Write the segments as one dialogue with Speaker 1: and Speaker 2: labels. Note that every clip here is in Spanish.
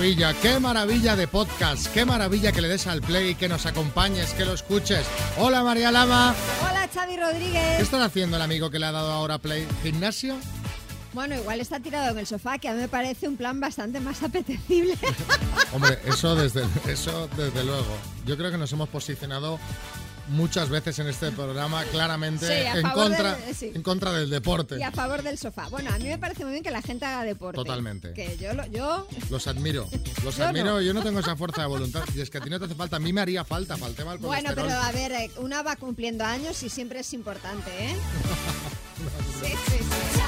Speaker 1: maravilla, qué maravilla de podcast, qué maravilla que le des al play, que nos acompañes, que lo escuches. Hola María Lama.
Speaker 2: Hola Xavi Rodríguez.
Speaker 1: ¿Qué están haciendo el amigo que le ha dado ahora play? ¿Gimnasio?
Speaker 2: Bueno, igual está tirado en el sofá, que a mí me parece un plan bastante más apetecible.
Speaker 1: Hombre, eso desde, eso desde luego. Yo creo que nos hemos posicionado muchas veces en este programa claramente en, contra, en contra del deporte.
Speaker 2: Y a favor del sofá. Bueno, a mí me parece muy bien que la gente haga deporte.
Speaker 1: Totalmente.
Speaker 2: Que yo, yo...
Speaker 1: Los admiro. Los admiro. Yo no tengo esa fuerza de voluntad. Y es que a ti no te hace falta. A mí me haría falta. Faltaba el
Speaker 2: Bueno, pero a ver, eh, una va cumpliendo años y siempre es importante, ¿eh? sí, sí, sí.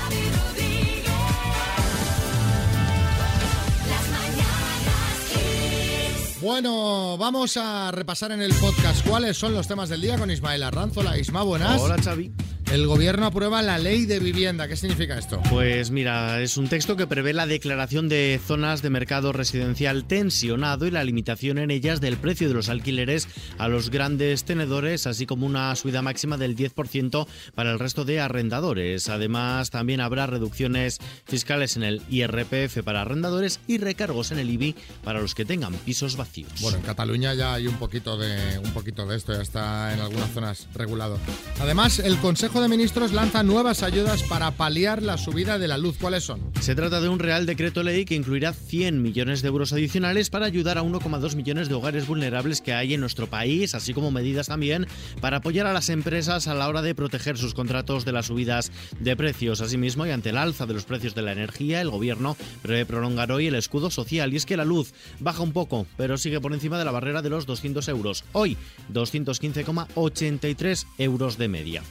Speaker 1: Bueno, vamos a repasar en el podcast cuáles son los temas del día con Ismael Arranzola. Isma, buenas.
Speaker 3: Hola, Xavi.
Speaker 1: El gobierno aprueba la ley de vivienda. ¿Qué significa esto?
Speaker 3: Pues mira, es un texto que prevé la declaración de zonas de mercado residencial tensionado y la limitación en ellas del precio de los alquileres a los grandes tenedores, así como una subida máxima del 10% para el resto de arrendadores. Además, también habrá reducciones fiscales en el IRPF para arrendadores y recargos en el IBI para los que tengan pisos vacíos.
Speaker 1: Bueno, en Cataluña ya hay un poquito de un poquito de esto, ya está en algunas zonas regulado. Además, el Consejo de Ministros lanza nuevas ayudas para paliar la subida de la luz. ¿Cuáles son?
Speaker 3: Se trata de un Real Decreto Ley que incluirá 100 millones de euros adicionales para ayudar a 1,2 millones de hogares vulnerables que hay en nuestro país, así como medidas también para apoyar a las empresas a la hora de proteger sus contratos de las subidas de precios. Asimismo, y ante el alza de los precios de la energía, el Gobierno prevé prolongar hoy el escudo social. Y es que la luz baja un poco, pero sigue por encima de la barrera de los 200 euros. Hoy, 215,83 euros de media.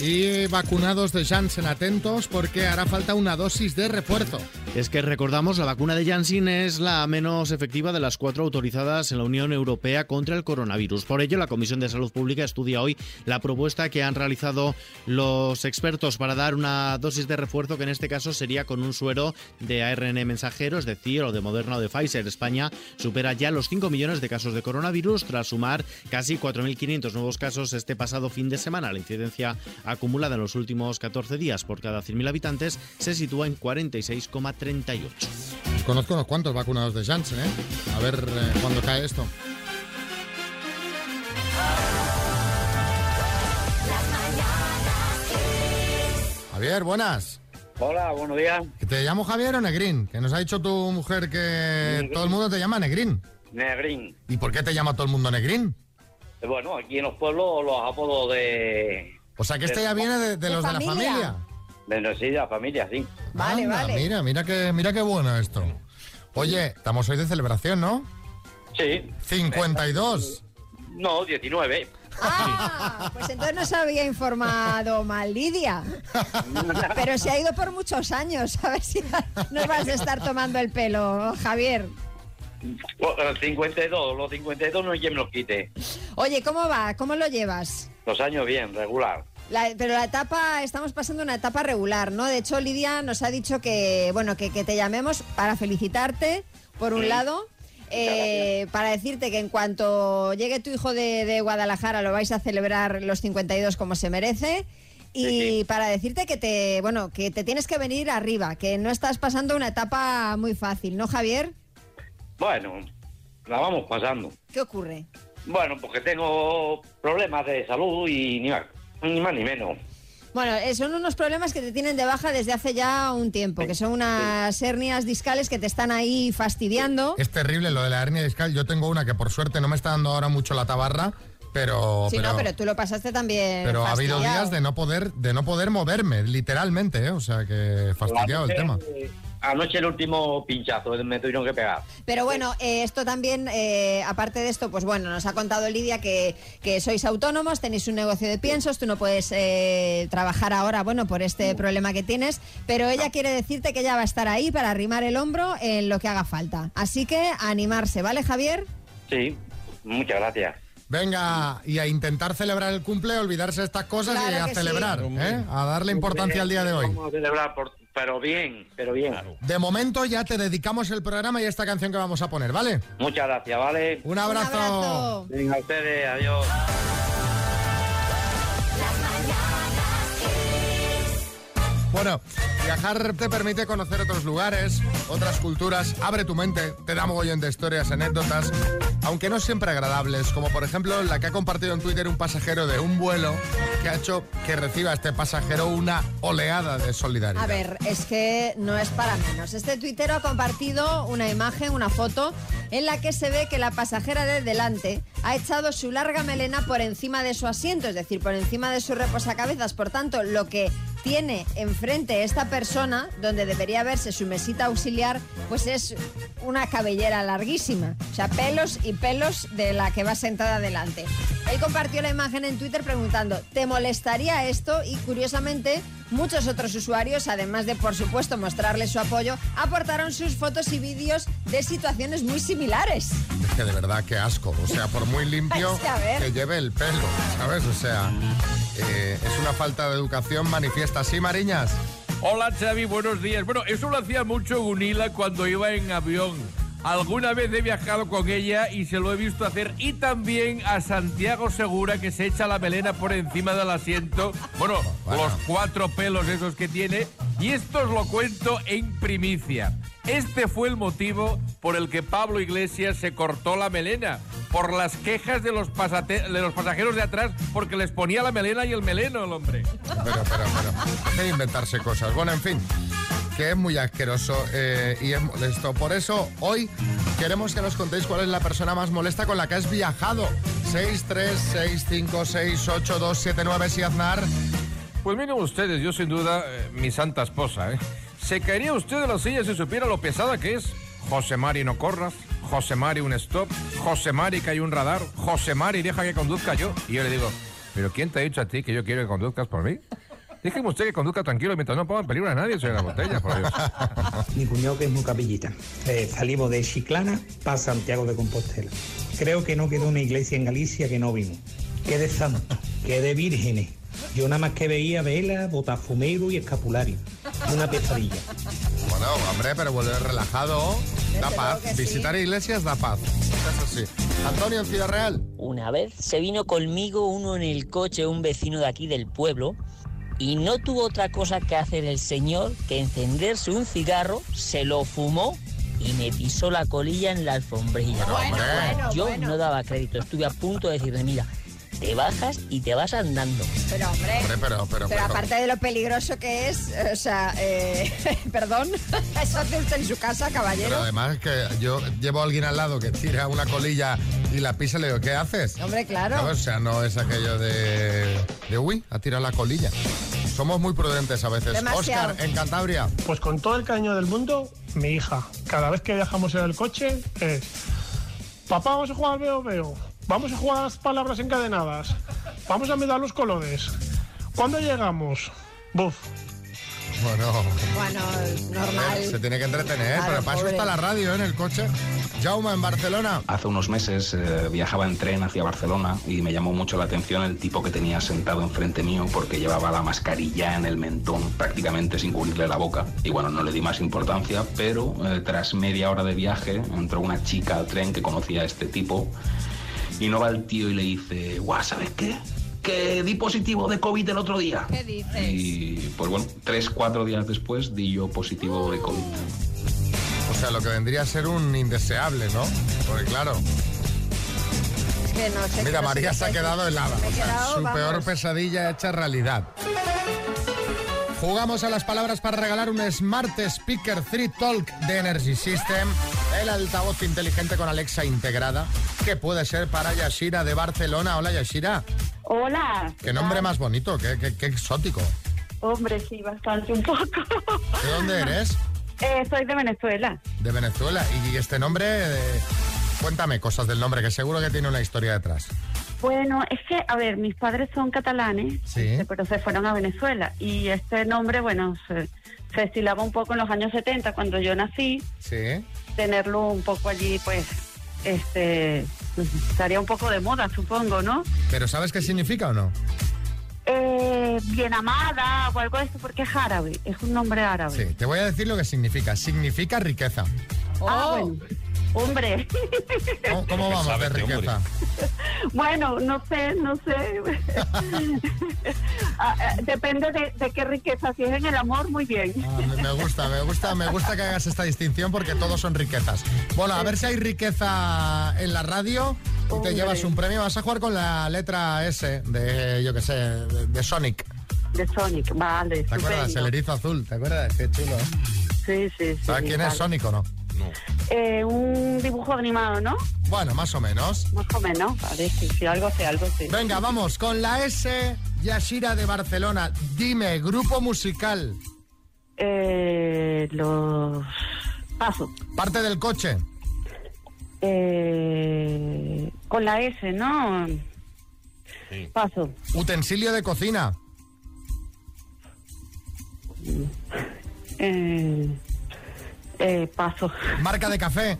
Speaker 1: Y vacunados de Janssen, atentos porque hará falta una dosis de refuerzo.
Speaker 3: Es que recordamos, la vacuna de Janssen es la menos efectiva de las cuatro autorizadas en la Unión Europea contra el coronavirus. Por ello, la Comisión de Salud Pública estudia hoy la propuesta que han realizado los expertos para dar una dosis de refuerzo, que en este caso sería con un suero de ARN mensajero, es decir, o de Moderna o de Pfizer. España supera ya los 5 millones de casos de coronavirus tras sumar casi 4.500 nuevos casos este pasado fin de semana. La incidencia acumulada en los últimos 14 días por cada 100.000 habitantes se sitúa en 46,38.
Speaker 1: Conozco unos cuantos vacunados de Janssen, ¿eh? A ver eh, cuándo cae esto. Javier, buenas.
Speaker 4: Hola, buenos días.
Speaker 1: ¿Te llamo Javier o Negrín? Que nos ha dicho tu mujer que todo el mundo te llama Negrín.
Speaker 4: Negrín.
Speaker 1: ¿Y por qué te llama todo el mundo Negrín?
Speaker 4: Bueno, aquí en los pueblos los apodos de...
Speaker 1: O sea, que este ya viene de, los de la familia.
Speaker 4: De, sí, la familia, sí.
Speaker 2: Vale, vale.
Speaker 1: Mira, mira qué, mira qué bueno esto. Oye, estamos hoy de celebración, ¿no?
Speaker 4: Sí.
Speaker 1: 52.
Speaker 4: No, 19.
Speaker 2: Ah, pues entonces nos había informado mal Lidia. Pero se ha ido por muchos años. A ver si nos vas a estar tomando el pelo, Javier.
Speaker 4: Los 52, los 52 no hay quien me los quite.
Speaker 2: Oye, ¿cómo va? ¿Cómo lo llevas?
Speaker 4: Los años bien, regular.
Speaker 2: Pero la etapa, estamos pasando una etapa regular, ¿no? De hecho, Lidia nos ha dicho que, bueno, que, que te llamemos para felicitarte, por un lado, eh, para decirte que en cuanto llegue tu hijo de, de, Guadalajara lo vais a celebrar los 52 como se merece. Y para decirte que te, bueno, que te tienes que venir arriba, que no estás pasando una etapa muy fácil, ¿no, Javier?
Speaker 4: Bueno, la vamos pasando.
Speaker 2: ¿Qué ocurre?
Speaker 4: Bueno, porque tengo problemas de salud y ni más ni, más, ni menos.
Speaker 2: Bueno, eh, son unos problemas que te tienen de baja desde hace ya un tiempo, que son unas hernias discales que te están ahí fastidiando.
Speaker 1: Es terrible lo de la hernia discal. Yo tengo una que por suerte no me está dando ahora mucho la tabarra, pero...
Speaker 2: Sí, no, pero tú lo pasaste también
Speaker 1: Pero ha habido días de no poder de no poder moverme, literalmente, ¿eh? O sea, que fastidiado el tema.
Speaker 4: Anoche el último pinchazo, me tuvieron que pegar.
Speaker 2: Pero bueno, eh, esto también, eh, aparte de esto, pues bueno, nos ha contado Lidia que, que, sois autónomos, tenéis un negocio de piensos, tú no puedes eh, trabajar ahora, bueno, por este problema que tienes, pero ella quiere decirte que ella va a estar ahí para arrimar el hombro en lo que haga falta. Así que animarse, ¿vale, Javier?
Speaker 4: Sí, muchas gracias.
Speaker 1: Venga, y a intentar celebrar el cumple, olvidarse de estas cosas y a celebrar, ¿eh? a darle importancia al día de hoy.
Speaker 4: Vamos a celebrar, pero bien, pero bien.
Speaker 1: De momento ya te dedicamos el programa y esta canción que vamos a poner, ¿vale?
Speaker 4: Muchas gracias, ¿vale?
Speaker 1: Un abrazo.
Speaker 2: Un abrazo.
Speaker 4: Venga, a ustedes, adiós.
Speaker 1: Bueno, viajar te permite conocer otros lugares, otras culturas, abre tu mente, te da mogollón de historias, anécdotas, aunque no siempre agradables, como por ejemplo la que ha compartido en Twitter un pasajero de un vuelo que ha hecho que reciba a este pasajero una oleada de solidaridad.
Speaker 2: A ver, es que no es para menos. Este tuitero ha compartido una imagen, una foto, en la que se ve que la pasajera de delante ha echado su larga melena por encima de su asiento, es decir, por encima de su reposacabezas. Por tanto, lo que tiene enfrente esta persona, donde debería verse su mesita auxiliar, pues es una cabellera larguísima. O sea, pelos y pelos de la que va sentada delante. Él compartió la imagen en Twitter preguntando, ¿te molestaría esto? Y curiosamente, muchos otros usuarios, además de por supuesto mostrarle su apoyo, aportaron sus fotos y vídeos de situaciones muy similares.
Speaker 1: Es que de verdad, qué asco. O sea, por muy limpio
Speaker 2: Es que,
Speaker 1: que lleve el pelo, ¿sabes? O sea, eh, es una falta de educación manifiesta. ¿Sí, Mariñas?
Speaker 5: Hola Xavi, buenos días. Bueno, eso lo hacía mucho Gunila cuando iba en avión. Alguna vez he viajado con ella y se lo he visto hacer. Y también a Santiago Segura que se echa la melena por encima del asiento. Bueno,
Speaker 1: Bueno.
Speaker 5: los cuatro pelos esos que tiene. Y esto os lo cuento en primicia. Este fue el motivo por el que Pablo Iglesias se cortó la melena. Por las quejas de los, pasate- de los pasajeros de atrás porque les ponía la melena y el meleno el hombre.
Speaker 1: Pero, pero, pero, de inventarse cosas. Bueno, en fin, que es muy asqueroso eh, y es molesto. Por eso, hoy queremos que nos contéis cuál es la persona más molesta con la que has viajado. 636568279 si Aznar.
Speaker 5: Pues miren ustedes, yo sin duda, eh, mi santa esposa, ¿eh? ¿Se caería usted de la silla si supiera lo pesada que es? José Mari, no corras. José Mari, un stop. José Mari, que hay un radar. José Mari, deja que conduzca yo. Y yo le digo, ¿pero quién te ha dicho a ti que yo quiero que conduzcas por mí? Déjeme usted que conduzca tranquilo mientras no ponga peligro a nadie, señora Botella, por Dios.
Speaker 6: Mi cuñado que es muy capillita. Eh, salimos de Chiclana para Santiago de Compostela. Creo que no quedó una iglesia en Galicia que no vimos. Qué de santo, qué de vírgenes. Yo nada más que veía vela, botafumero y escapulario. Una pesadilla.
Speaker 1: Bueno, hombre, pero volver relajado da paz.
Speaker 2: que sí.
Speaker 1: Visitar iglesias da paz. Es así. Antonio, en Ciudad Real.
Speaker 7: Una vez se vino conmigo uno en el coche, un vecino de aquí del pueblo, y no tuvo otra cosa que hacer el señor que encenderse un cigarro, se lo fumó y me pisó la colilla en la alfombrilla.
Speaker 2: Bueno, bueno,
Speaker 7: Yo
Speaker 2: bueno.
Speaker 7: no daba crédito, estuve a punto de decirle, mira, te bajas y te vas andando.
Speaker 2: Pero hombre,
Speaker 1: Hombre, pero, pero,
Speaker 2: pero
Speaker 1: pero-
Speaker 2: aparte de lo peligroso que es, o sea, eh, perdón, eso hace usted en su casa,
Speaker 1: Pero
Speaker 2: caballero.
Speaker 1: además que yo llevo a alguien al lado que tira una colilla y la pisa y le digo, ¿qué haces?
Speaker 2: Hombre, claro.
Speaker 1: O sea, no es aquello de, de uy, ha tirado la colilla. Somos muy prudentes a veces.
Speaker 2: Demasiado.
Speaker 1: Oscar, en Cantabria.
Speaker 8: Pues con todo el cariño del mundo, mi hija, cada vez que viajamos en el coche, es. Papá, vamos a jugar al veo veo. Vamos a jugar a las palabras encadenadas. Vamos a mirar los colores. ¿Cuándo llegamos? Buf.
Speaker 1: Bueno,
Speaker 2: Bueno, normal.
Speaker 1: se tiene que entretener,
Speaker 2: Claro,
Speaker 1: pero para eso está la radio en el coche. Jauma, en Barcelona.
Speaker 9: Hace unos meses eh, viajaba en tren hacia Barcelona y me llamó mucho la atención el tipo que tenía sentado enfrente mío porque llevaba la mascarilla en el mentón prácticamente sin cubrirle la boca. Y bueno, no le di más importancia, pero eh, tras media hora de viaje entró una chica al tren que conocía a este tipo y no va el tío y le dice, guau, ¿sabes qué? Que di positivo de COVID el otro día.
Speaker 2: ¿Qué dices?
Speaker 9: Y pues bueno, tres, cuatro días después di yo positivo de COVID.
Speaker 1: O sea, lo que vendría a ser un indeseable, ¿no? Porque claro,
Speaker 2: Es que no sé
Speaker 1: mira,
Speaker 2: no
Speaker 1: María se ha quedado helada. O sea,
Speaker 2: quedado,
Speaker 1: su
Speaker 2: vamos.
Speaker 1: peor pesadilla hecha realidad. Jugamos a las palabras para regalar un Smart Speaker 3 Talk de Energy System, el altavoz inteligente con Alexa integrada, que puede ser para Yashira de Barcelona. Hola Yashira,
Speaker 10: Hola.
Speaker 1: qué nombre más bonito, qué, qué- qué exótico.
Speaker 10: Hombre, sí, bastante un poco.
Speaker 1: ¿De dónde eres?
Speaker 10: Eh, soy de Venezuela.
Speaker 1: De Venezuela. Y este nombre, eh, cuéntame cosas del nombre, que seguro que tiene una historia detrás.
Speaker 10: Bueno, es que, a ver, mis padres son catalanes,
Speaker 1: Sí.
Speaker 10: este, pero se fueron a Venezuela. Y este nombre, bueno, se, se estilaba un poco en los años 70, cuando yo nací.
Speaker 1: Sí.
Speaker 10: Tenerlo un poco allí, pues, este, estaría un poco de moda, supongo, ¿no?
Speaker 1: ¿Pero sabes qué significa o no?
Speaker 10: Eh, bien amada o algo de eso, porque es árabe, es un nombre árabe.
Speaker 1: Sí, te voy a decir lo que significa. Significa riqueza.
Speaker 10: Ah,
Speaker 2: Oh,
Speaker 10: bueno. Hombre.
Speaker 1: ¿Cómo, cómo vamos de riqueza?
Speaker 10: Bueno, no sé, no sé. Ah, ah, Depende de, de qué riqueza. Si es en el amor, muy bien.
Speaker 1: Ah, me- gusta, me gusta, me gusta que hagas esta distinción porque todos son riquezas. Bueno, a ver si hay riqueza en la radio y te
Speaker 10: Hombre.
Speaker 1: llevas un premio. Vas a jugar con la letra S de, yo qué sé, de, de Sonic.
Speaker 10: De Sonic, vale.
Speaker 1: ¿Te acuerdas?
Speaker 10: estupendo.
Speaker 1: El erizo azul, ¿te acuerdas? Qué chulo. ¿eh?
Speaker 10: Sí, sí, sí.
Speaker 1: ¿Sabes quién es. Sonic o no?
Speaker 10: Eh, un dibujo animado, ¿no?
Speaker 1: Bueno, más o menos.
Speaker 10: Más o menos. Vale, sí, sí, algo sé, algo sé.
Speaker 1: Venga, vamos, con la S, Yashira de Barcelona. Dime, grupo musical,
Speaker 10: Eh, los... Paso.
Speaker 1: parte del coche,
Speaker 10: Eh, con la S, ¿no? Paso.
Speaker 1: utensilio de cocina,
Speaker 10: Eh, eh, paso.
Speaker 1: marca de café,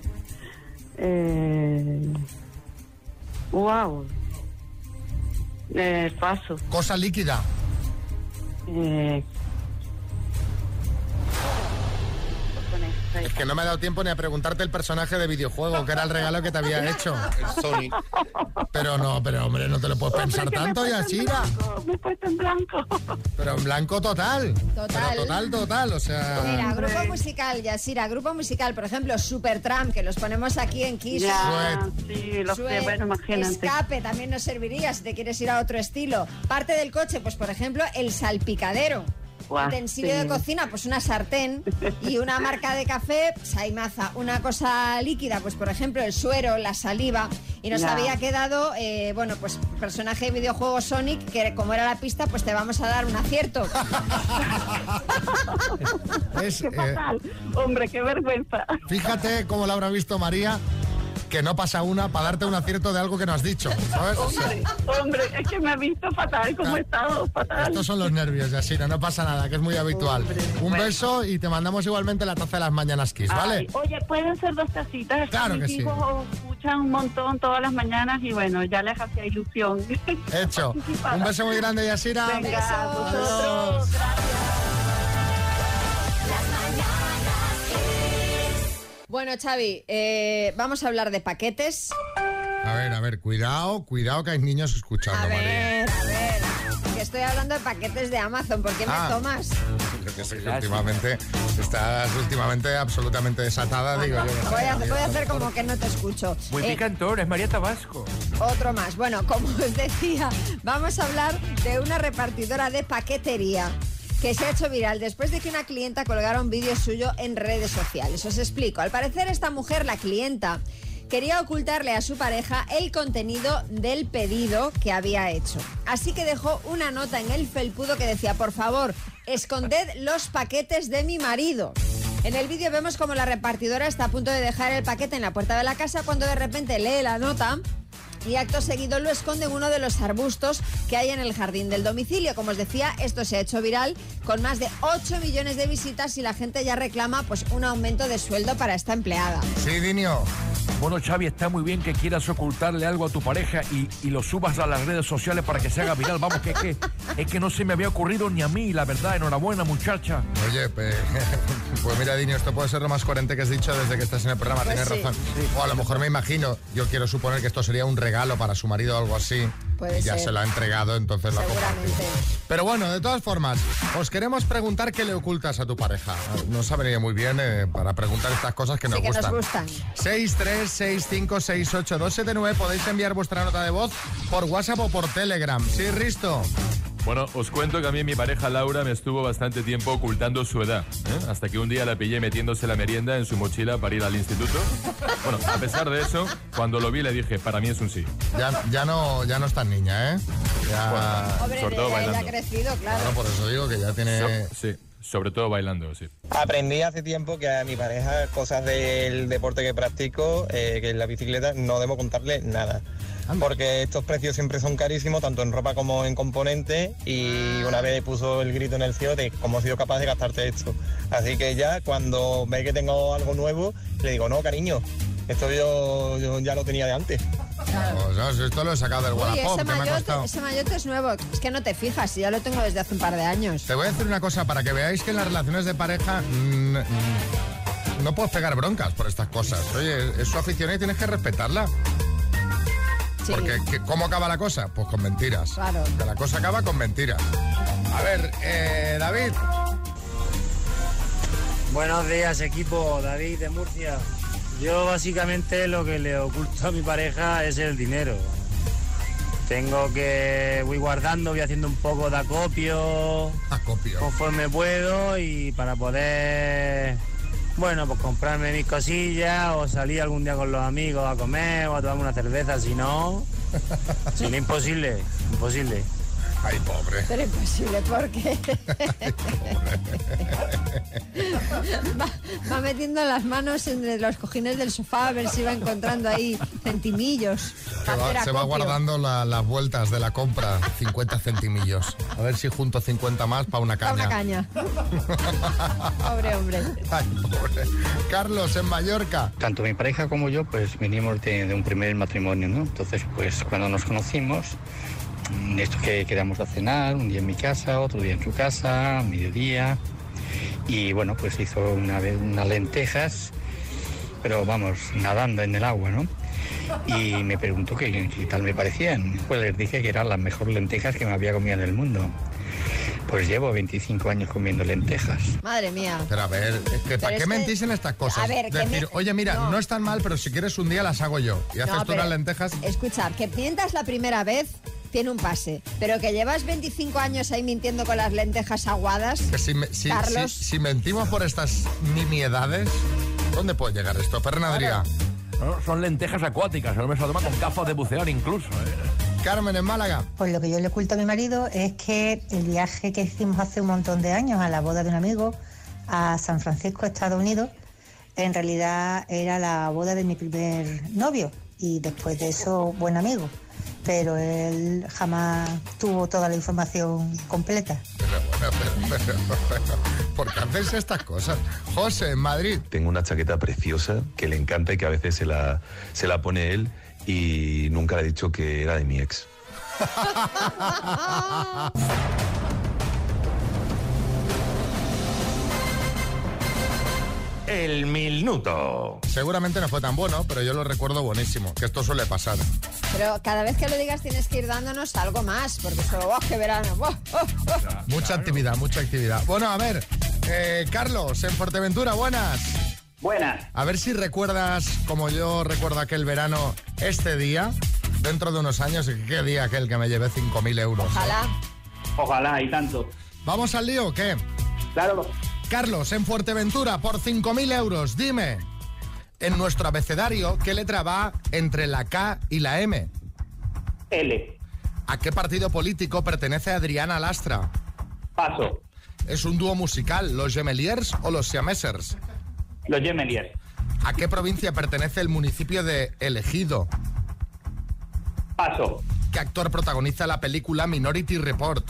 Speaker 10: Eh, wow. Eh, paso.
Speaker 1: cosa líquida, Es que no me ha dado tiempo ni a preguntarte el personaje de videojuego, que era el regalo que te había hecho.
Speaker 11: Sonic.
Speaker 1: Pero no, pero hombre, no te lo puedes pensar tanto, Yashira.
Speaker 10: me he puesto en blanco.
Speaker 1: Pero en blanco total.
Speaker 2: Total.
Speaker 1: Pero total, total, o sea...
Speaker 2: Mira, grupo musical, Yasira, grupo musical, por ejemplo, Supertramp, que los ponemos aquí en Kiss.
Speaker 10: Ya, sí, lo sé,
Speaker 2: Sweat,
Speaker 10: bueno, imagínate.
Speaker 2: Escape también nos serviría si te quieres ir a otro estilo. Parte del coche, pues por ejemplo, el salpicadero. Utensilio
Speaker 10: sí.
Speaker 2: de cocina, pues una sartén y una marca de café, pues hay maza. Una cosa líquida, pues por ejemplo el suero, la saliva. Y nos
Speaker 10: Ya.
Speaker 2: había quedado, eh, bueno, pues personaje de videojuego Sonic, que como era la pista, pues te vamos a dar un acierto.
Speaker 1: Es,
Speaker 10: Qué
Speaker 1: eh,
Speaker 10: fatal. Hombre, qué vergüenza.
Speaker 1: fíjate cómo lo habrá visto María, que no pasa una para darte un acierto de algo que no has dicho, ¿sabes?
Speaker 10: Hombre, hombre, es que me ha visto fatal, como he estado fatal.
Speaker 1: estos son los nervios, Yashira, no pasa nada, que es muy habitual. Un beso y te mandamos igualmente la taza de las mañanas Kiss, ¿vale?
Speaker 10: Ay, oye, pueden ser dos tacitas.
Speaker 1: Claro
Speaker 10: Mis
Speaker 1: que sí.
Speaker 10: hijos escuchan un montón todas las mañanas y bueno, ya les hacía ilusión.
Speaker 1: Hecho. Un beso muy grande, Yashira.
Speaker 10: Venga, vosotros.
Speaker 2: Bueno, Xavi, eh, vamos a hablar de paquetes.
Speaker 1: A ver, a ver, cuidado, cuidado que hay niños escuchando,
Speaker 2: A
Speaker 1: María.
Speaker 2: ver, a ver. Que estoy hablando de paquetes de Amazon. ¿Por qué me
Speaker 1: Ah.
Speaker 2: tomas?
Speaker 1: Yo que sé que últimamente estás últimamente absolutamente desatada, digo yo.
Speaker 2: Voy a, voy a hacer como que no te escucho.
Speaker 5: Muy
Speaker 2: Eh,
Speaker 5: picantón, es María Tabasco.
Speaker 2: Otro más. Bueno, como os decía, vamos a hablar de una repartidora de paquetería que se ha hecho viral después de que una clienta colgara un vídeo suyo en redes sociales. Os explico. Al parecer esta mujer, la clienta, quería ocultarle a su pareja el contenido del pedido que había hecho. Así que dejó una nota en el felpudo que decía, por favor, esconded los paquetes de mi marido. En el vídeo vemos como la repartidora está a punto de dejar el paquete en la puerta de la casa cuando de repente lee la nota y acto seguido lo esconde en uno de los arbustos que hay en el jardín del domicilio. Como os decía, esto se ha hecho viral con más de 8 millones de visitas y la gente ya reclama pues un aumento de sueldo para esta empleada.
Speaker 1: Sí, Dinio.
Speaker 5: Bueno, Xavi, está muy bien que quieras ocultarle algo a tu pareja y, y lo subas a las redes sociales para que se haga viral. Vamos, que, que es que no se me había ocurrido ni a mí, la verdad. Enhorabuena, muchacha.
Speaker 1: Oye, pues, pues mira, Dinio, esto puede ser lo más coherente que has dicho desde que estás en el programa,
Speaker 2: Pues
Speaker 1: tienes
Speaker 2: sí.
Speaker 1: razón. O a lo mejor me imagino, yo quiero suponer que esto sería un regalo para su marido o algo así.
Speaker 2: Puede
Speaker 1: ya
Speaker 2: ser.
Speaker 1: se lo ha entregado, entonces lo ha compartido.
Speaker 2: Seguramente.
Speaker 1: Pero bueno, de todas formas, os queremos preguntar qué le ocultas a tu pareja. Nos ha venido muy bien eh, para preguntar estas cosas que nos
Speaker 2: Sí que
Speaker 1: gustan.
Speaker 2: nos gustan.
Speaker 1: 636568279 podéis enviar vuestra nota de voz por WhatsApp o por Telegram. Sí, Risto.
Speaker 12: Bueno, os cuento que a mí mi pareja Laura me estuvo bastante tiempo ocultando su edad, ¿eh? hasta que un día la pillé metiéndose la merienda en su mochila para ir al instituto. Bueno, a pesar de eso, cuando lo vi le dije, para mí es un sí.
Speaker 1: Ya, ya no, ya no es tan niña, ¿eh? Ya.
Speaker 2: Hombre,
Speaker 12: sobre todo
Speaker 2: ya- ya, ha
Speaker 12: bailando.
Speaker 2: crecido, claro.
Speaker 1: Bueno, por eso digo que ya tiene.
Speaker 12: So- sí, sobre todo bailando, sí.
Speaker 13: Aprendí hace tiempo que a mi pareja cosas del deporte que practico, eh, que es la bicicleta, no debo contarle nada. Porque estos precios siempre son carísimos, tanto en ropa como en componentes, y una vez puso el grito en el cielo de cómo he sido capaz de gastarte esto. Así que ya cuando ve que tengo algo nuevo, le digo, no, cariño, esto yo, yo ya lo tenía de antes.
Speaker 1: Pues, no, si esto lo he sacado del
Speaker 2: Uy,
Speaker 1: Wallapop,
Speaker 2: ese
Speaker 1: que me ha
Speaker 2: mayote,
Speaker 1: costado.
Speaker 2: ese mayote es nuevo. Es que no te fijas, ya lo tengo desde hace un par de años.
Speaker 1: Te voy a decir una cosa para que veáis que en las relaciones de pareja mm, mm, no puedes pegar broncas por estas cosas. Oye, es su afición y tienes que respetarla.
Speaker 2: Sí.
Speaker 1: Porque ¿qué- ¿cómo acaba la cosa? Pues con mentiras.
Speaker 2: Claro.
Speaker 1: Que la cosa acaba con mentiras. A ver, eh, David.
Speaker 11: Buenos días, equipo. David de Murcia. Yo básicamente lo que le oculto a mi pareja es el dinero. Tengo que voy guardando, voy haciendo un poco de acopio,
Speaker 1: acopio.
Speaker 11: conforme puedo y para poder, bueno, pues comprarme mis cosillas o salir algún día con los amigos a comer o a tomarme una cerveza. Si no, si no imposible, imposible.
Speaker 1: Ay, pobre.
Speaker 2: Pero imposible, porque va, va metiendo las manos entre los cojines del sofá a ver si va encontrando ahí centimillos.
Speaker 1: Se va, se va guardando la- las vueltas de la compra, 50 centimillos. A ver si junto 50 más para una
Speaker 2: Pa'
Speaker 1: caña.
Speaker 2: una caña. Pobre hombre.
Speaker 1: Ay, pobre. Carlos, en Mallorca.
Speaker 14: Tanto mi pareja como yo, pues venimos de, de un primer matrimonio, ¿no? Entonces, pues cuando nos conocimos, esto que quedamos a cenar, un día en mi casa, otro día en su casa, mediodía, y bueno, pues hizo una vez unas lentejas, pero vamos, nadando en el agua, ¿no? Y me preguntó qué, qué tal me parecían. Pues les dije que eran las mejores lentejas que me había comido en el mundo. Pues llevo 25 años comiendo lentejas.
Speaker 2: Madre mía.
Speaker 1: Pero a ver, es que ¿para qué
Speaker 2: que-
Speaker 1: mentís en estas cosas?
Speaker 2: A ver, que
Speaker 1: Decir,
Speaker 2: me-
Speaker 1: oye, mira, no.
Speaker 2: no.
Speaker 1: están mal, pero si quieres un día las hago yo. Y haces
Speaker 2: No,
Speaker 1: tú unas lentejas.
Speaker 2: Escucha, que mientas la primera vez tiene un pase, pero que llevas 25 años ahí mintiendo con las lentejas aguadas.
Speaker 1: Que si, me- si-
Speaker 2: Carlos.
Speaker 1: si- si mentimos por estas nimiedades, ¿dónde puede llegar esto? Fernandría.
Speaker 5: No, son lentejas acuáticas, el hombre se lo toma con gafas de bucear incluso. ¿eh?
Speaker 1: Carmen, en Málaga.
Speaker 15: Pues lo que yo le oculto a mi marido es que el viaje que hicimos hace un montón de años a la boda de un amigo a San Francisco, Estados Unidos, en realidad era la boda de mi primer novio y después de eso buen amigo. Pero él jamás tuvo toda la información completa.
Speaker 1: Pero bueno, pero, pero, pero, ¿por qué haces estas cosas? José, en Madrid.
Speaker 16: Tengo una chaqueta preciosa que le encanta y que a veces se la, se la pone él y nunca le he dicho que era de mi ex.
Speaker 1: El minuto. Seguramente no fue tan bueno, pero yo lo recuerdo buenísimo, que esto suele pasar.
Speaker 2: Pero cada vez que lo digas tienes que ir dándonos algo más, porque solo, ¡oh, qué verano! ¡Oh, oh, oh!
Speaker 1: Mucha actividad, mucha actividad. Bueno, a ver, eh, Carlos, en Fuerteventura, buenas.
Speaker 17: Buenas.
Speaker 1: A ver si recuerdas, como yo recuerdo aquel verano, este día, dentro de unos años, ¿qué día aquel que me llevé 5.000 euros?
Speaker 2: Ojalá.
Speaker 17: Ojalá, y tanto.
Speaker 1: ¿Vamos al lío o qué?
Speaker 17: Claro.
Speaker 1: Carlos, en Fuerteventura, por 5.000 euros, dime, en nuestro abecedario, ¿qué letra va entre la K y la M?
Speaker 17: L.
Speaker 1: ¿A qué partido político pertenece Adriana Lastra?
Speaker 17: Paso.
Speaker 1: ¿Es un dúo musical, los Gemeliers o los Siamesers?
Speaker 17: Los Gemeliers.
Speaker 1: ¿A qué provincia pertenece el municipio de Elegido?
Speaker 17: Paso.
Speaker 1: ¿Qué actor protagoniza la película Minority Report?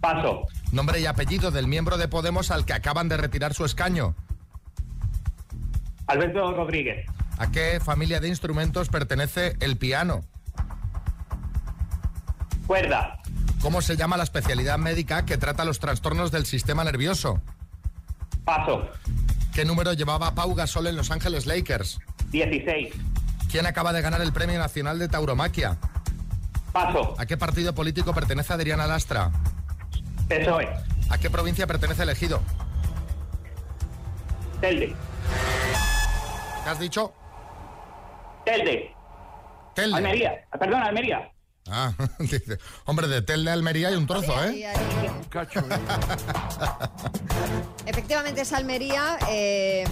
Speaker 17: Paso.
Speaker 1: Nombre y apellido del miembro de Podemos al que acaban de retirar su escaño.
Speaker 17: Alberto Rodríguez.
Speaker 1: ¿A qué familia de instrumentos pertenece el piano?
Speaker 17: Cuerda.
Speaker 1: ¿Cómo se llama la especialidad médica que trata los trastornos del sistema nervioso?
Speaker 17: Paso.
Speaker 1: ¿Qué número llevaba Pau Gasol en Los Ángeles Lakers?
Speaker 17: 16.
Speaker 1: ¿Quién acaba de ganar el Premio Nacional de Tauromaquia?
Speaker 17: Paso.
Speaker 1: ¿A qué partido político pertenece Adriana Lastra? ¿A qué provincia pertenece Elegido?
Speaker 17: Telde.
Speaker 1: ¿Qué has dicho?
Speaker 17: Telde.
Speaker 1: Telde.
Speaker 17: Almería. Ah, Perdón, Almería.
Speaker 1: Ah, dice, hombre, de Telde a Almería hay un trozo, ¿eh?
Speaker 2: Efectivamente es Almería. eh,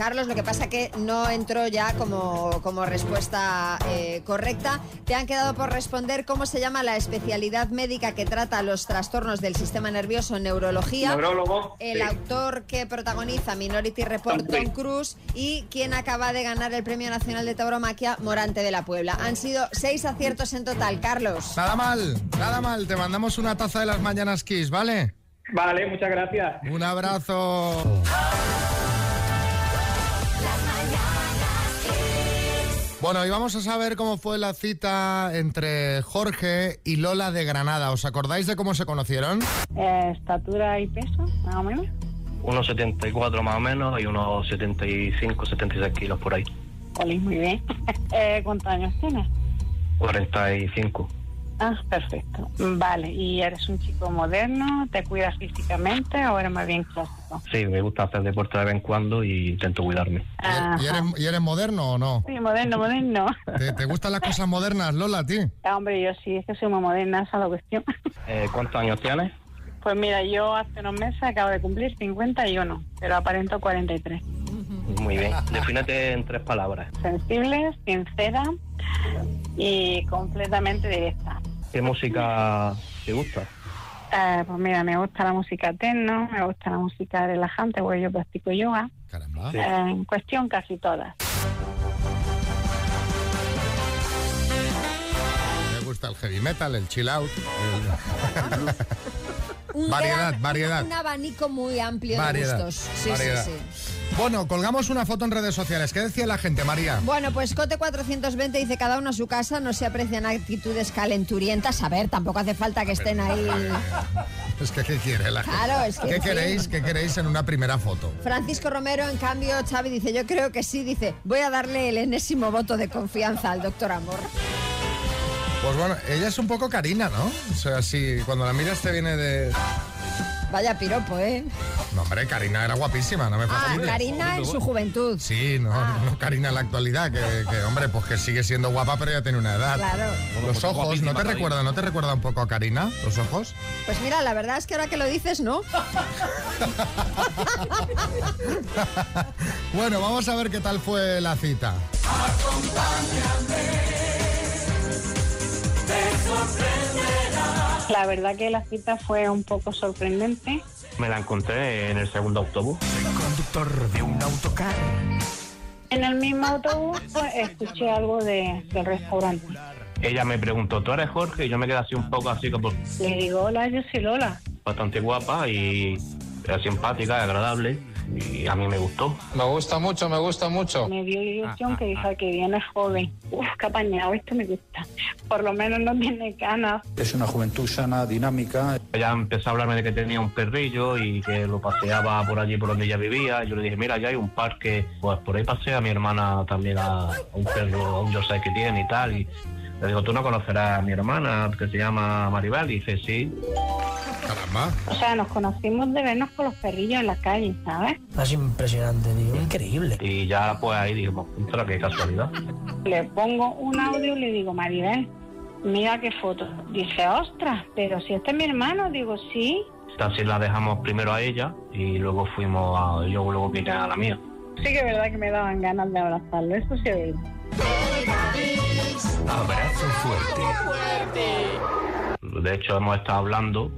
Speaker 2: Carlos, lo que pasa que no entró ya como, como respuesta eh, correcta. Te han quedado por responder cómo se llama la especialidad médica que trata los trastornos del sistema nervioso en neurología.
Speaker 17: Neurólogo,
Speaker 2: El
Speaker 17: sí.
Speaker 2: autor que protagoniza Minority Report,
Speaker 17: Tom
Speaker 2: Tom Cruise, y quien acaba de ganar el Premio Nacional de Tauromaquia, Morante de la Puebla. Han sido seis aciertos en total, Carlos.
Speaker 1: Nada mal, nada mal. Te mandamos una taza de las mañanas Kiss, ¿vale?
Speaker 17: Vale, muchas gracias.
Speaker 1: Un abrazo. Bueno, y vamos a saber cómo fue la cita entre Jorge y Lola de Granada. ¿Os acordáis de cómo se conocieron?
Speaker 10: Eh, estatura y peso, más o menos.
Speaker 18: unos 74 más o menos y unos 75, 76 kilos por ahí.
Speaker 19: Oli, muy bien. Eh, ¿Cuántos años tienes?
Speaker 18: 45.
Speaker 19: Ah, perfecto. Vale, ¿y eres un chico moderno? ¿Te cuidas físicamente o eres más bien clásico?
Speaker 18: Sí, me gusta hacer deporte de vez en cuando y intento cuidarme.
Speaker 1: ¿Y eres, y eres moderno o no?
Speaker 19: Sí, moderno, moderno.
Speaker 1: ¿Te, te gustan las cosas modernas, Lola, a ti?
Speaker 19: Ah, hombre, yo sí, es que soy muy moderna, esa es la cuestión.
Speaker 18: Eh, ¿Cuántos años tienes?
Speaker 19: Pues mira, yo hace unos meses acabo de cumplir 51, pero aparento 43.
Speaker 18: Muy bien. Defínete en tres palabras.
Speaker 19: Sensible, sincera y completamente directa.
Speaker 18: ¿Qué música te gusta?
Speaker 19: Eh, pues mira, me gusta la música techno, me gusta la música relajante, porque yo practico yoga.
Speaker 1: Caramba.
Speaker 19: Eh, en cuestión casi todas.
Speaker 1: Me gusta el heavy metal, el chill out. el- Variedad,
Speaker 2: gran-
Speaker 1: variedad.
Speaker 2: Un abanico muy amplio
Speaker 1: Variedad,
Speaker 2: de gustos. Sí,
Speaker 1: variedad.
Speaker 2: sí, sí.
Speaker 1: Bueno, colgamos una foto en redes sociales. ¿Qué decía la gente, María?
Speaker 2: Bueno, pues Cote 420 dice cada uno a su casa, no se aprecian actitudes calenturientas. A ver, tampoco hace falta que estén ahí.
Speaker 1: Es que, ¿qué quiere la gente?
Speaker 2: Claro, es que,
Speaker 1: ¿Qué queréis, ¿Qué queréis en una primera foto?
Speaker 2: Francisco Romero, en cambio, Xavi dice, yo creo que sí, dice, voy a darle el enésimo voto de confianza al doctor Amor.
Speaker 1: Pues bueno, ella es un poco Karina, ¿no? O sea, si cuando la miras te viene de...
Speaker 2: Vaya piropo, ¿eh?
Speaker 1: No, hombre, Karina era guapísima, no me
Speaker 2: Ah,
Speaker 1: fastidies.
Speaker 2: Karina en su juventud.
Speaker 1: Sí, no, no Karina en la actualidad, que, que, hombre, pues que sigue siendo guapa, pero ya tiene una edad.
Speaker 2: Claro.
Speaker 1: Los
Speaker 20: pues
Speaker 1: ojos, ¿no te recuerda, no te recuerda un poco a Karina, los ojos?
Speaker 2: Pues mira, la verdad es que ahora que lo dices, ¿no?
Speaker 1: Bueno, vamos a ver qué tal fue la cita.
Speaker 19: La verdad que la cita fue un poco sorprendente.
Speaker 18: Me la encontré en el segundo autobús.
Speaker 21: Conductor de un autocar.
Speaker 19: En el mismo autobús pues, escuché algo de, del restaurante.
Speaker 18: Ella me preguntó, ¿tú eres Jorge? Y yo me quedé así un poco así como
Speaker 19: Le digo, hola, yo soy Lola.
Speaker 18: bastante guapa y era simpática y agradable. Y a mí me gustó.
Speaker 22: Me gusta mucho, me gusta mucho.
Speaker 19: Me dio ilusión que dijo que viene joven. Uf, qué apañado, esto me gusta. Por lo menos no tiene canas.
Speaker 22: Es una juventud sana, dinámica.
Speaker 18: Ella empezó a hablarme de que tenía un perrillo y que lo paseaba por allí por donde ella vivía. Yo le dije, mira, ya hay un parque, pues por ahí pasea mi hermana también a, un perro, a un Yorkshire que tiene y tal. Y le digo, ¿tú no conocerás a mi hermana que se llama Maribel? Y dice, sí.
Speaker 1: Caramba.
Speaker 19: O sea, nos conocimos de vernos con los perrillos en la calle, ¿sabes?
Speaker 21: Es impresionante, tío. Increíble.
Speaker 18: Y ya pues ahí dijimos, ostras, qué casualidad.
Speaker 19: Le pongo un audio y le digo, Maribel, mira qué foto. Dice, ostras, pero si este es mi hermano, digo, sí.
Speaker 18: Así la dejamos primero a ella y luego fuimos a, yo luego vine a la mía.
Speaker 19: Sí que es verdad que me daban ganas de abrazarlo, eso sí es verdad.
Speaker 21: Abrazo fuerte.
Speaker 18: De hecho, hemos estado hablando.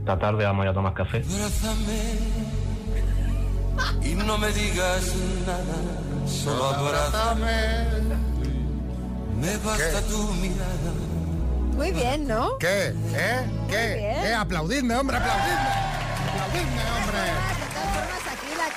Speaker 18: Esta tarde vamos a ir a tomar café.
Speaker 23: Abrázame y no me digas nada, solo abrázame. Me basta tu mirada.
Speaker 2: Muy bien, ¿no?
Speaker 1: ¿Qué? ¿Eh? ¿Qué? ¿Eh? Aplaudidme, hombre, aplaudidme. Aplaudidme, hombre.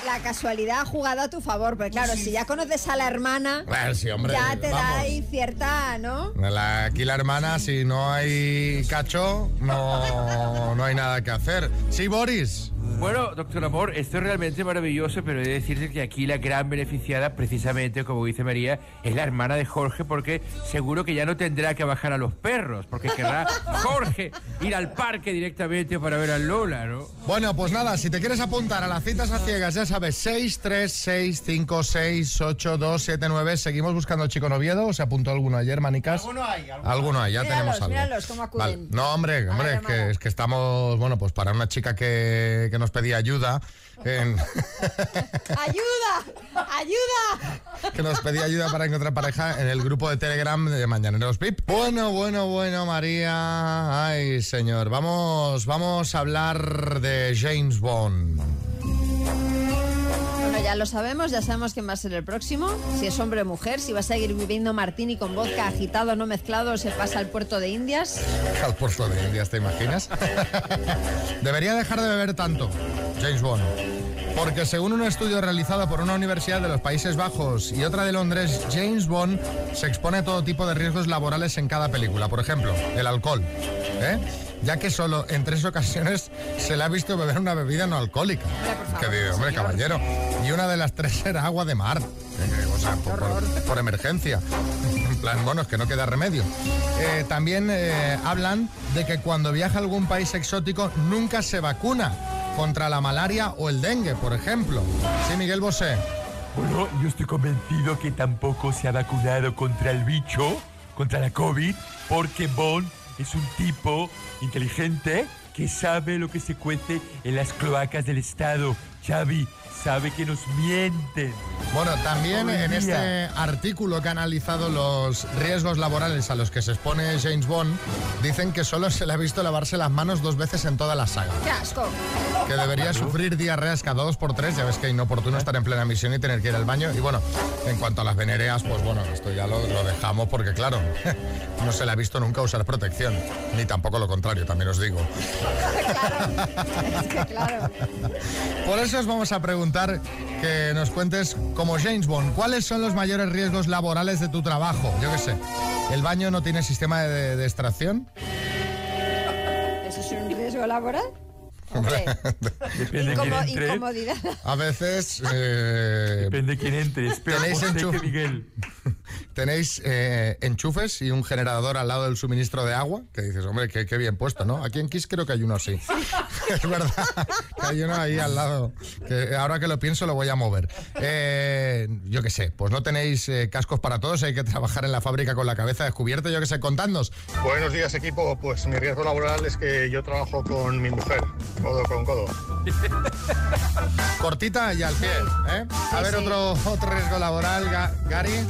Speaker 2: La, la casualidad ha jugado a tu favor, porque claro, si ya conoces a la hermana,
Speaker 1: Bueno, sí, hombre.
Speaker 2: ya te da ahí cierta, ¿no?
Speaker 1: La- aquí la hermana, si no hay cacho, no, no hay nada que hacer. Sí, Boris.
Speaker 5: Bueno, doctor Amor, esto es realmente maravilloso, pero he de decirte que aquí la gran beneficiada, precisamente como dice María, es la hermana de Jorge, porque seguro que ya no tendrá que bajar a los perros, porque querrá Jorge ir al parque directamente para ver a Lola, ¿no?
Speaker 1: Bueno, pues nada, si te quieres apuntar a las citas a ciegas, ya sabes, 636568279. Seguimos buscando chico noviedo. ¿Se apuntó alguno ayer, manicas? Alguno hay. Alguno hay, ya
Speaker 2: Míralos,
Speaker 1: tenemos algo.
Speaker 2: míralos cómo acuden.
Speaker 1: Vale. No, hombre, hombre, es que, es que estamos, bueno, pues para una chica que, que nos pedía ayuda, en-
Speaker 2: ¡Ayuda! ¡Ayuda!
Speaker 1: que nos pedía ayuda para encontrar pareja en el grupo de Telegram de Mañaneros Pip. Bueno, bueno, bueno, María. Ay, señor. Vamos, vamos a hablar de James Bond.
Speaker 2: Ya lo sabemos, ya sabemos quién va a ser el próximo, si es hombre o mujer, si va a seguir viviendo martini con vodka agitado, no mezclado, se pasa al puerto de Indias.
Speaker 1: Al puerto de Indias, ¿te imaginas? Debería dejar de beber tanto, James Bond. Porque según un estudio realizado por una universidad de los Países Bajos y otra de Londres, James Bond se expone a todo tipo de riesgos laborales en cada película. Por ejemplo, el alcohol. ¿eh? Ya que solo en tres ocasiones se le ha visto beber una bebida no alcohólica. Que dice, hombre, caballero. Y una de las tres era agua de mar. Eh, o sea, por, por- por emergencia. En plan, bueno, es que no queda remedio. Eh, también eh, hablan de que cuando viaja a algún país exótico nunca se vacuna contra la malaria o el dengue, por ejemplo. Sí, Miguel Bosé.
Speaker 24: Bueno, yo estoy convencido que tampoco se ha vacunado contra el bicho, contra la COVID, porque Bond es un tipo inteligente que sabe lo que se cuece en las cloacas del Estado. Xavi, sabe que nos mienten.
Speaker 1: Bueno, también en este artículo que ha analizado los riesgos laborales a los que se expone James Bond, dicen que solo se le ha visto lavarse las manos dos veces en toda la saga.
Speaker 2: ¡Qué asco!
Speaker 1: Que debería sufrir diarreas cada dos por tres, ya ves que es inoportuno estar en plena misión y tener que ir al baño. Y bueno, en cuanto a las venereas, pues bueno, esto ya lo, lo dejamos porque claro, no se le ha visto nunca usar protección, ni tampoco lo contrario, también os digo.
Speaker 2: Es que claro.
Speaker 1: Por eso os vamos a preguntar que nos cuentes, como James Bond, ¿cuáles son los mayores riesgos laborales de tu trabajo? Yo qué sé, ¿el baño no tiene sistema de, extracción?
Speaker 2: ¿Eso es un riesgo laboral?
Speaker 24: Depende de quién
Speaker 2: Incomo-
Speaker 24: entre.
Speaker 2: incomodidad.
Speaker 1: A veces... eh,
Speaker 24: Depende de quién entre. Es peor
Speaker 1: Tenéis
Speaker 24: José que
Speaker 1: enchuf-
Speaker 24: Miguel.
Speaker 1: Tenéis eh, enchufes y un generador al lado del suministro de agua, que dices, hombre, qué, qué bien puesto, ¿no? Aquí en Kiss creo que hay uno así. es verdad, que hay uno ahí al lado, que ahora que lo pienso lo voy a mover. Eh, yo qué sé, pues no tenéis eh, cascos para todos, hay que trabajar en la fábrica con la cabeza descubierta, yo qué sé, contadnos.
Speaker 21: Buenos días equipo, pues mi riesgo laboral es que yo trabajo con mi mujer, codo con codo.
Speaker 1: Cortita y al pie, ¿eh? A ver, otro, otro riesgo laboral, Ga- Gary.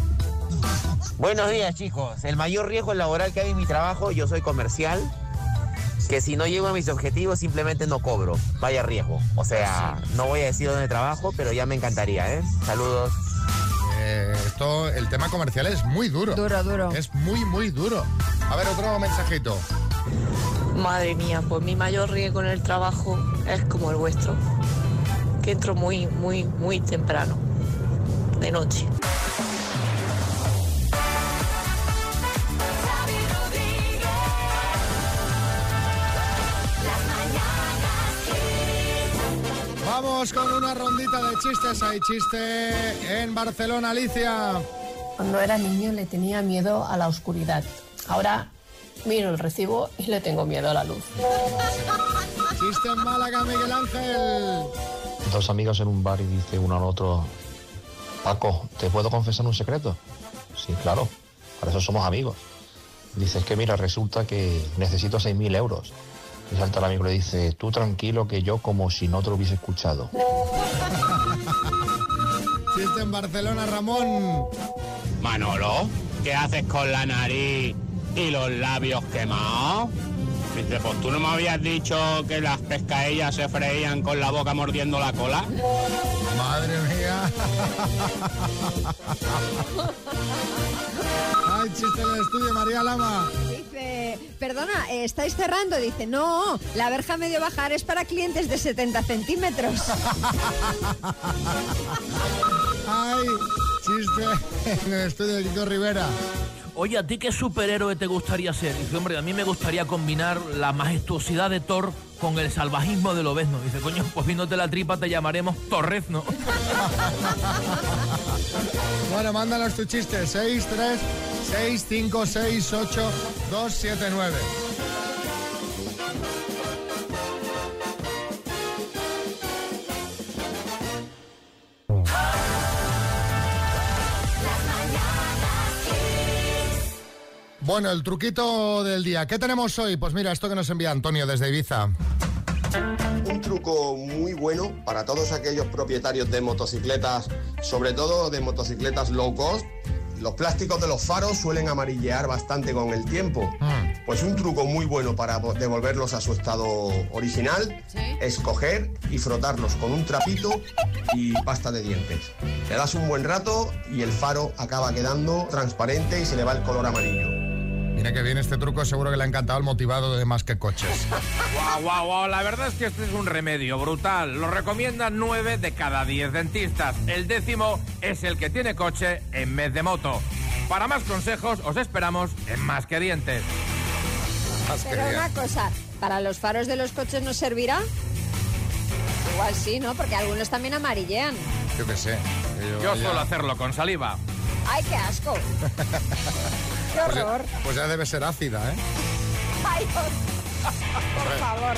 Speaker 25: Buenos días chicos, el mayor riesgo laboral que hay en mi trabajo, yo soy comercial, que si no llego a mis objetivos simplemente no cobro, vaya riesgo. O sea, no voy a decir dónde trabajo, pero ya me encantaría, ¿eh? Saludos.
Speaker 1: Eh, esto, el tema comercial es muy duro.
Speaker 2: Duro, duro.
Speaker 1: Es muy, muy duro. A ver, otro mensajito.
Speaker 26: Madre mía, pues mi mayor riesgo en el trabajo es como el vuestro, que entro muy, muy, muy temprano, de noche.
Speaker 1: Vamos con una rondita de chistes. Hay chiste en Barcelona, Alicia.
Speaker 27: Cuando era niño le tenía miedo a la oscuridad. Ahora miro el recibo y le tengo miedo a la luz.
Speaker 1: Chiste en Málaga, Miguel Ángel.
Speaker 28: Dos amigos en un bar y dice uno al otro, Paco, ¿te puedo confesar un secreto? Sí, claro, para eso somos amigos. Dice, es que mira, resulta que necesito 6.000 euros. Y salta el amigo y le dice, tú tranquilo que yo como si no te lo hubiese escuchado.
Speaker 1: Chiste en Barcelona, Ramón.
Speaker 29: Manolo, ¿qué haces con la nariz y los labios quemados? Dice, pues tú no me habías dicho que las pescaellas se freían con la boca mordiendo la cola.
Speaker 1: Madre mía. Ay, chiste en el estudio, María Lama.
Speaker 2: Dice, perdona, eh, ¿estáis cerrando? Dice, no, la verja medio bajar es para clientes de 70 centímetros.
Speaker 1: Ay, chiste en el estudio de Rivera.
Speaker 30: Oye, ¿a ti qué superhéroe te gustaría ser? Dice, hombre, a mí me gustaría combinar la majestuosidad de Thor con el salvajismo del Obezno. Dice, coño, pues viéndote la tripa te llamaremos Torrezno.
Speaker 1: Bueno, mándanos tu chiste. 6, 3, 6, 5, 6, 8, 2, 7, 9. Bueno, el truquito del día. ¿Qué tenemos hoy? Pues mira, esto que nos envía Antonio desde Ibiza.
Speaker 31: Un truco muy bueno para todos aquellos propietarios de motocicletas, sobre todo de motocicletas low cost. Los plásticos de los faros suelen amarillear bastante con el tiempo. Pues un truco muy bueno para vo- devolverlos a su estado original es coger y frotarlos con un trapito y pasta de dientes. Le das un buen rato y el faro acaba quedando transparente y se le va el color amarillo.
Speaker 1: Mira que bien este truco, seguro que le ha encantado el motivado de más que coches.
Speaker 5: Guau, guau, guau. La verdad es que este es un remedio brutal. Lo recomiendan 9 de cada 10 dentistas. El décimo es el que tiene coche en vez de moto. Para más consejos, os esperamos en Más que Dientes.
Speaker 2: Pero una cosa, ¿para los faros de los coches nos servirá? Igual sí, ¿no? Porque algunos también amarillean.
Speaker 1: Yo qué sé.
Speaker 5: Yo
Speaker 1: ya-
Speaker 5: suelo hacerlo con saliva.
Speaker 2: ¡Ay, qué asco! ¡Qué
Speaker 1: Pues ya-
Speaker 2: horror!
Speaker 1: pues ya debe ser ácida, ¿eh?
Speaker 2: ¡Ay, por, por favor!